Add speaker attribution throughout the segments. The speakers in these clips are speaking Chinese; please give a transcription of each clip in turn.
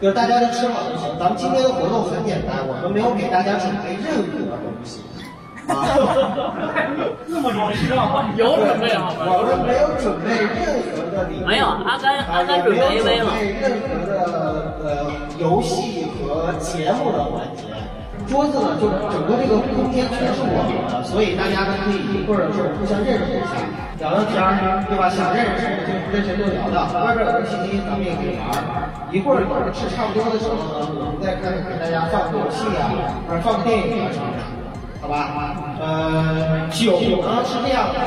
Speaker 1: 就是大家都吃好就行。咱们今天的活动很简单，我们没有给大家准备任何东西。啊，
Speaker 2: 那么有需要吗？有准备好吗？
Speaker 1: 我们没有准备任何的礼物，
Speaker 3: 没有阿甘阿甘准备 AV 了
Speaker 1: 没有准备任何的呃游戏和节目的环节。桌子呢，就整个这个空间全是我们的，所以大家呢可以一会儿是互相认识一下，聊聊天儿，对吧？想认识谁就跟谁就聊聊，外边有个信息咱们也可以玩。一会儿等吃差不多的时候呢，我们再开始给大家放个游戏啊，或者放个电影啊什么的，好吧？呃，酒呢是这样的。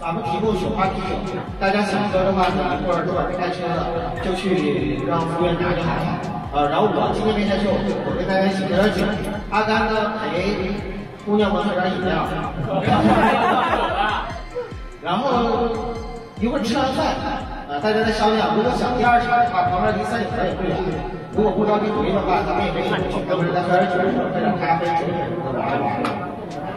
Speaker 1: 咱们提供雪花啤酒，大家想喝的话呢，一会儿这开车的就去让服务员拿就好了。呃，然后我今天没开车，我跟大家一起喝点酒。阿甘呢陪姑娘们喝点饮料。然后一会儿吃完饭，呃，大家再商量，如果想第二场的话，旁边离三里屯也不远。如果不着急回的话，咱们也可以去，要不然再喝点酒，喝点咖啡，酒什么的玩一玩。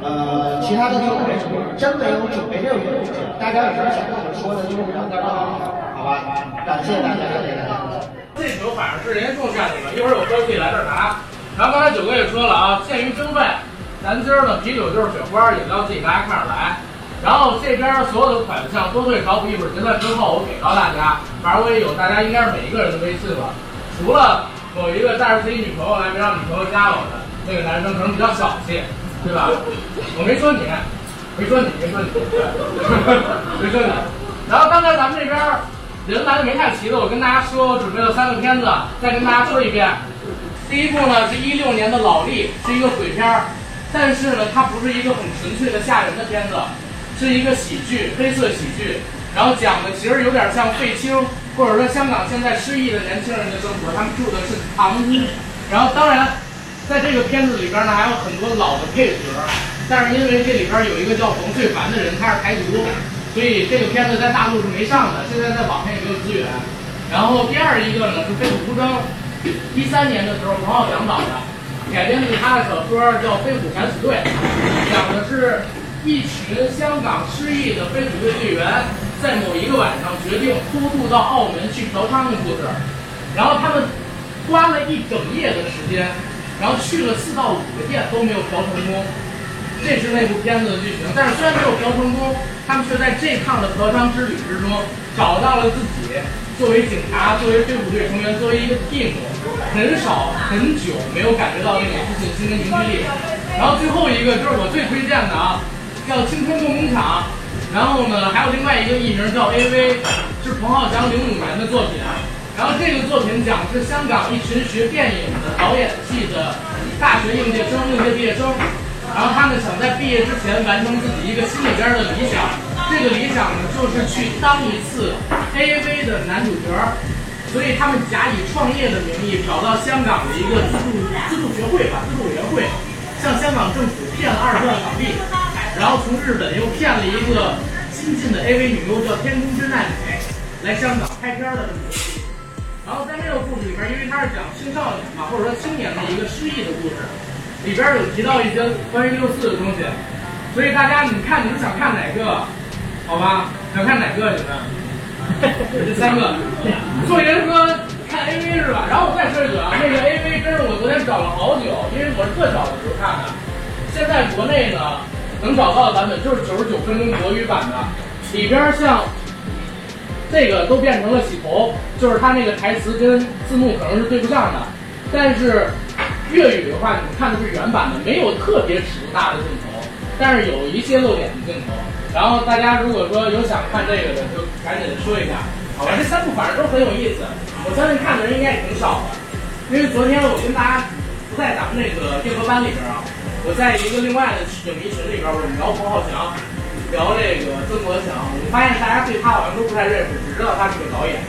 Speaker 1: 呃，其他的就没什么，真没有准备任何东西。大家有什么想跟我们说的，就是聊天就好，好吧？感谢大家，感谢大家。
Speaker 2: 这酒反正是人家种下去的，一会儿有哥可以来这儿拿。然后刚才九哥也说了啊，鉴于经费，咱今儿呢啤酒就是雪花，饮料自己大家看着来。然后这边所有的款项多退少补，一会儿结算之后我给到大家。反正我也有大家应该是每一个人的微信了，除了某一个带着自己女朋友来没让女朋友加我的那个男生可能比较小气，对吧？我没说你，没说你，没说你，没说你。然后刚才咱们这边人来的没太齐的，我跟大家说，我准备了三个片子，再跟大家说一遍。第一部呢是一六年的老历，是一个鬼片儿，但是呢它不是一个很纯粹的吓人的片子，是一个喜剧，黑色喜剧。然后讲的其实有点像废青，或者说香港现在失忆的年轻人的生活，他们住的是堂屋。然后当然，在这个片子里边呢还有很多老的配角，但是因为这里边有一个叫冯翠凡的人，他是台独。所以这个片子在大陆是没上的，现在在网上也没有资源。然后第二一个呢是《飞虎出征》，一三年的时候彭浩翔导的，改编自他的小说叫《飞虎敢死队》，讲的是一群香港失忆的飞虎队队员在某一个晚上决定偷渡到澳门去嫖娼的故事。然后他们花了一整夜的时间，然后去了四到五个店都没有嫖成功。这是那部片子的剧情，但是虽然没有嫖成功，他们却在这趟的嫖娼之旅之中找到了自己作为警察、作为飞虎队成员、作为一个 team，很少很久没有感觉到那种自信心跟凝聚力。然后最后一个就是我最推荐的啊，叫《青春梦工厂》，然后呢还有另外一个艺名叫 AV，是彭浩翔零五年的作品。然后这个作品讲的是香港一群学电影的导演系的大学应届生、应届毕业生。然后他们想在毕业之前完成自己一个心里边的理想，这个理想呢就是去当一次 AV 的男主角，所以他们假以创业的名义找到香港的一个资助资助学会吧，资助委员会，向香港政府骗了二十万港币，然后从日本又骗了一个新晋的 AV 女优叫天空之奈美来香港拍片的这么一个故事。然后在这个故事里边，因为它是讲青少年嘛，或者说青年的一个失忆的故事。里边有提到一些关于六四的东西，所以大家你看你们想看哪个？好吧，想看哪个你们？这三个。做人说看 AV 是吧？然后我再说一嘴啊，那个 AV 真是我昨天找了好久，因为我是特小的时候看的。现在国内呢能找到的版本就是九十九分钟国语版的，里边像这个都变成了洗头，就是它那个台词跟字幕可能是对不上的，但是。粤语的话，你们看的是原版的，没有特别尺度大的镜头，但是有一些露点的镜头。然后大家如果说有想看这个的，就赶紧说一下，好吧？这三部反正都很有意思，我相信看的人应该也挺少的。因为昨天我跟大家不在咱们那个硬核班里边啊，我在一个另外的影迷群里边，我们聊彭浩翔，聊这个曾国强，我发现大家对他好像都不太认识，只知道他是个导演，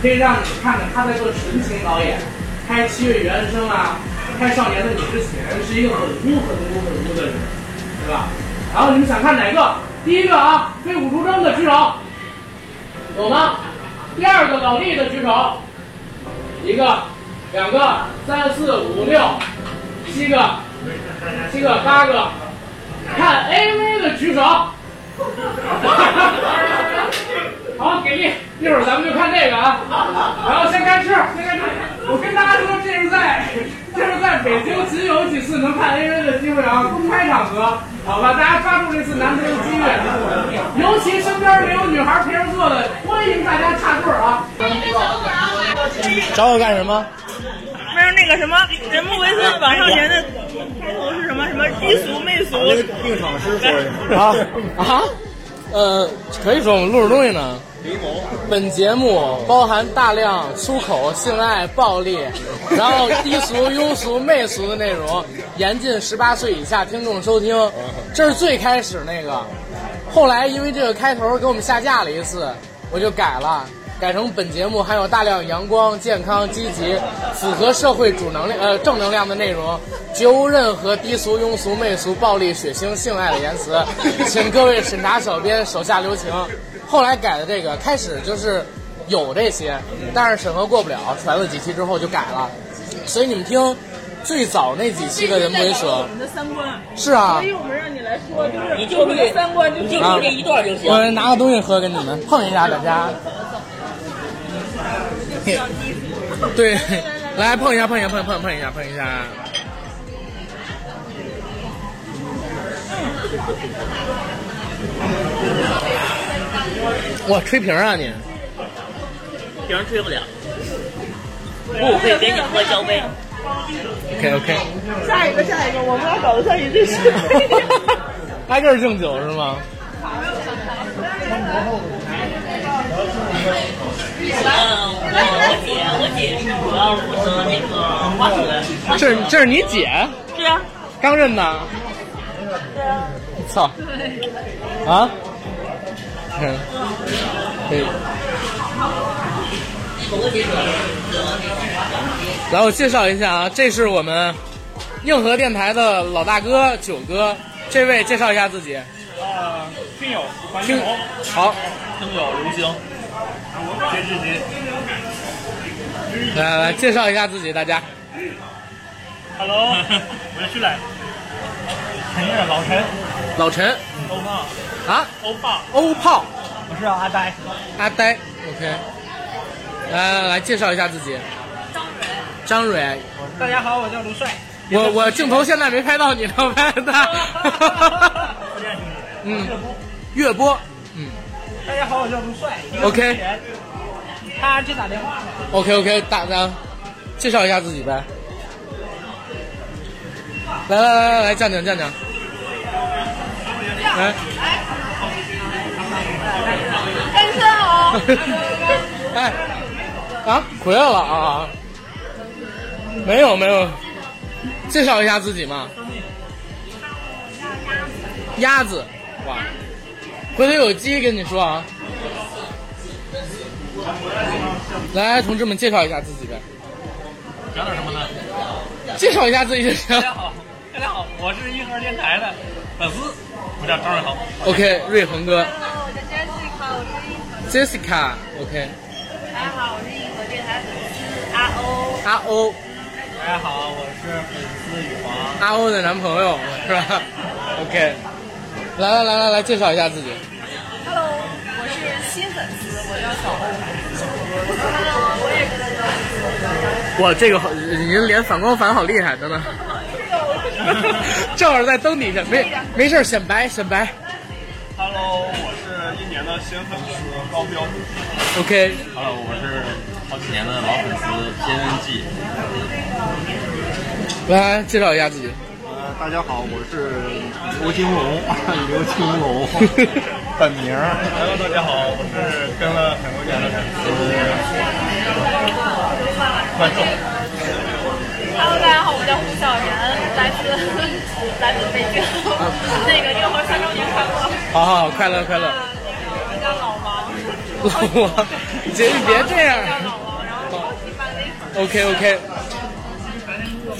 Speaker 2: 可以让你看看他在做纯情导演，拍《七月与安生》啊。拍《少年的你》之前是一个很污、很污、很污的人，对吧？然后你们想看哪个？第一个啊，《飞虎出征》的举手，有吗？第二个老力的举手，一个、两个、三四五六、七个、七个、八个，看 AV 的举手。好，给力！一会儿咱们就看这个啊。然后先开吃，先开吃。我跟大家。
Speaker 4: 北京仅有几次能看 AV 的机会啊，公开场合，好吧，大家抓住这次难得的机会，尤其身边没有女孩陪着坐的，欢迎大家插队啊！
Speaker 5: 找我干什么？
Speaker 3: 不是那个什么，人木维森网上年的开头是什么？什么低俗媚俗？
Speaker 5: 定场诗说
Speaker 2: 啊啊，呃，可以说我们录着东西呢。本节目包含大量粗口、性爱、暴力，然后低俗、庸俗、媚俗的内容，严禁十八岁以下听众收听。这是最开始那个，后来因为这个开头给我们下架了一次，我就改了。改成本节目含有大量阳光、健康、积极、符合社会主能量呃正能量的内容，绝无任何低俗、庸俗、媚俗、暴力、血腥、性爱的言辞，请各位审查小编手下留情。后来改的这个，开始就是有这些，但是审核过不了，传了几期之后就改了。所以你们听最早那几期的人不为
Speaker 3: 我，们的三观，
Speaker 2: 是啊
Speaker 3: 所以，我们让你来说，就是
Speaker 6: 你就
Speaker 3: 你的三观就
Speaker 6: 就录这一段就行。
Speaker 2: 我拿个东西喝给你们碰一下，大家。对，来碰一下，碰一下，碰碰碰一下，碰一下。哇，吹瓶啊你！
Speaker 6: 瓶吹不了。不可以给你喝交杯。
Speaker 2: OK OK，
Speaker 3: 下一个下一个，我们俩搞得像一对视。
Speaker 2: 挨个儿敬酒是吗？
Speaker 6: 嗯，我姐，我姐是主要负责那个花水。
Speaker 2: 这是这是你姐，
Speaker 6: 是啊，
Speaker 2: 刚认的。操！啊？嗯，可以。然后介绍一下啊，这是我们硬核电台的老大哥九哥，这位介绍一下自己。
Speaker 5: 啊，听友
Speaker 2: 好，
Speaker 5: 听友刘星，薛之杰
Speaker 2: 来来来，介绍一下自己，大家。
Speaker 5: ，Hello，我是徐磊，陈是老陈，
Speaker 2: 老陈。
Speaker 5: 欧胖，
Speaker 2: 啊，
Speaker 5: 欧胖，
Speaker 2: 欧炮，
Speaker 5: 我是阿呆，
Speaker 2: 阿呆，OK。来来来，介绍一下自己。张蕊，张蕊。
Speaker 5: 大家好，我叫卢帅，
Speaker 2: 我我镜头现在没拍到你呢，拍的。嗯，月波，嗯
Speaker 5: 大家好，我叫卢帅
Speaker 2: OK
Speaker 5: 他去打电话了
Speaker 2: ，，OK OK，大家介绍一下自己呗。来来来来来，站讲站讲。来，
Speaker 3: 单身哦。
Speaker 2: 哎，啊，回来了啊！没有没有，介绍一下自己嘛。鸭子，哇，回头有机跟你说啊。来，同志们介绍一下自己呗，
Speaker 5: 讲点什么呢？
Speaker 2: 介绍一下自己就行
Speaker 5: 大。家好，大家好，我是硬核电台的粉丝，我叫张瑞恒。
Speaker 2: OK，瑞恒哥
Speaker 7: Hello，我叫 Jessica，我是硬
Speaker 2: ，Jessica，OK，、
Speaker 7: 大家好，我是硬核电台粉丝阿欧。
Speaker 2: 阿欧，
Speaker 5: 大家好，我是粉丝雨皇。
Speaker 2: 阿欧的男朋友是吧？OK，来来来来来，介绍一下自己。
Speaker 7: Hello，我是新粉丝，我叫小欧。Hello，我也是新粉丝。
Speaker 2: 哇，这个好，您连反光反好厉害，真的。正好在灯底下，没没事儿显白显白。
Speaker 8: Hello，我是一年的新粉丝高标。OK，Hello，我是好几年的老粉丝偏记。
Speaker 2: 来介绍一下自己。
Speaker 8: 呃，大家好，我是 刘金龙，刘青龙，本名。Hello，大家好，我是跟了很多年的粉丝观众。
Speaker 7: Hello，大家好，我叫胡小然，来自来自北京，那个硬核三周年快乐。
Speaker 2: 好好好，快乐快乐。
Speaker 7: 啊，那个我叫老王，
Speaker 2: 老王，姐你别这样。OK OK，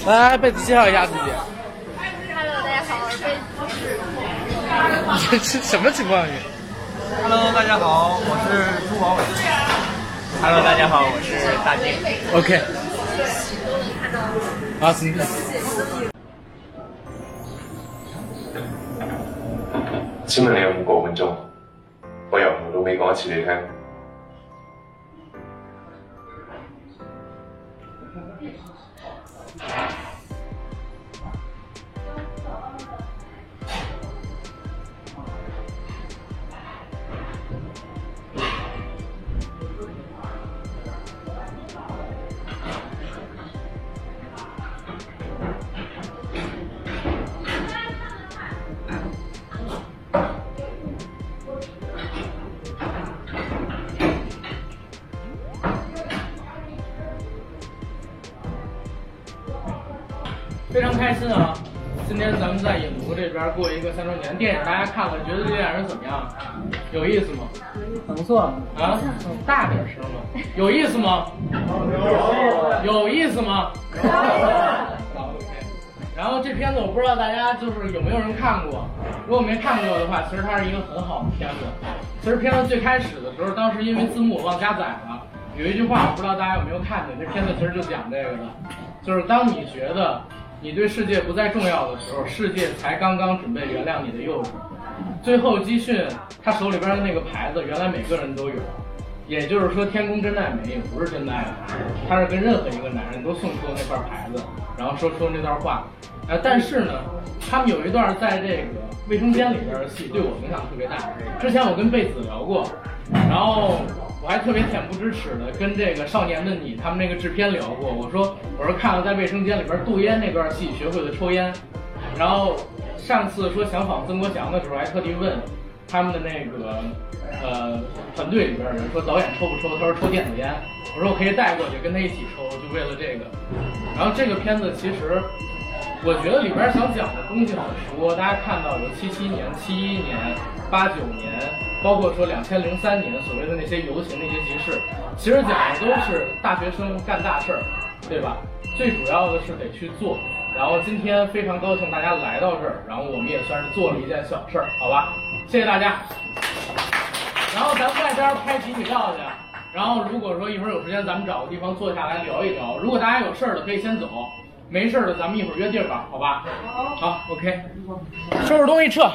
Speaker 2: 来贝子介绍一下自己。
Speaker 7: Hello，大家好，我是贝子。
Speaker 2: 这 是什么情况？你
Speaker 5: Hello，大家好，我是朱宝伟。Hello，大家好，我是大金。
Speaker 2: OK。啊，行。
Speaker 9: 請問你有五個分鐘？我由頭到尾講一次你聽。
Speaker 2: 常开心啊！今天咱们在影图这边过一个三周年，电影大家看了，觉得这电影怎么样？有意思吗？
Speaker 10: 很不错
Speaker 2: 啊，大点声嘛！有意思吗？有意思吗？好，OK。然后这片子我不知道大家就是有没有人看过，如果没看过的话，其实它是一个很好的片子。其实片子最开始的时候，当时因为字幕忘加载了，有一句话我不知道大家有没有看见，这片子其实就讲这个的，就是当你觉得你对世界不再重要的时候，世界才刚刚准备原谅你的幼稚。最后基训他手里边的那个牌子，原来每个人都有。也就是说，天宫真奈美也不是真爱，他是跟任何一个男人都送出了那块牌子，然后说出那段话。呃，但是呢，他们有一段在这个卫生间里边的戏对我影响特别大。之前我跟贝子聊过，然后我还特别恬不知耻的跟这个少年的你他们那个制片聊过。我说我说看了在卫生间里边杜烟那段戏学会了抽烟，然后上次说想访曾国祥的时候还特地问他们的那个。呃，团队里边人说导演抽不抽？他说抽电子烟。我说我可以带过去跟他一起抽，就为了这个。然后这个片子其实，我觉得里边想讲的东西很多。大家看到有七七年、七一年、八九年，包括说两千零三年所谓的那些游行、那些集市，其实讲的都是大学生干大事儿，对吧？最主要的是得去做。然后今天非常高兴大家来到这儿，然后我们也算是做了一件小事儿，好吧？谢谢大家。然后咱们外边拍集体照去，然后如果说一会儿有时间，咱们找个地方坐下来聊一聊。如果大家有事儿的可以先走，没事儿的咱们一会儿约地儿吧，好吧？好，OK，收拾东西撤。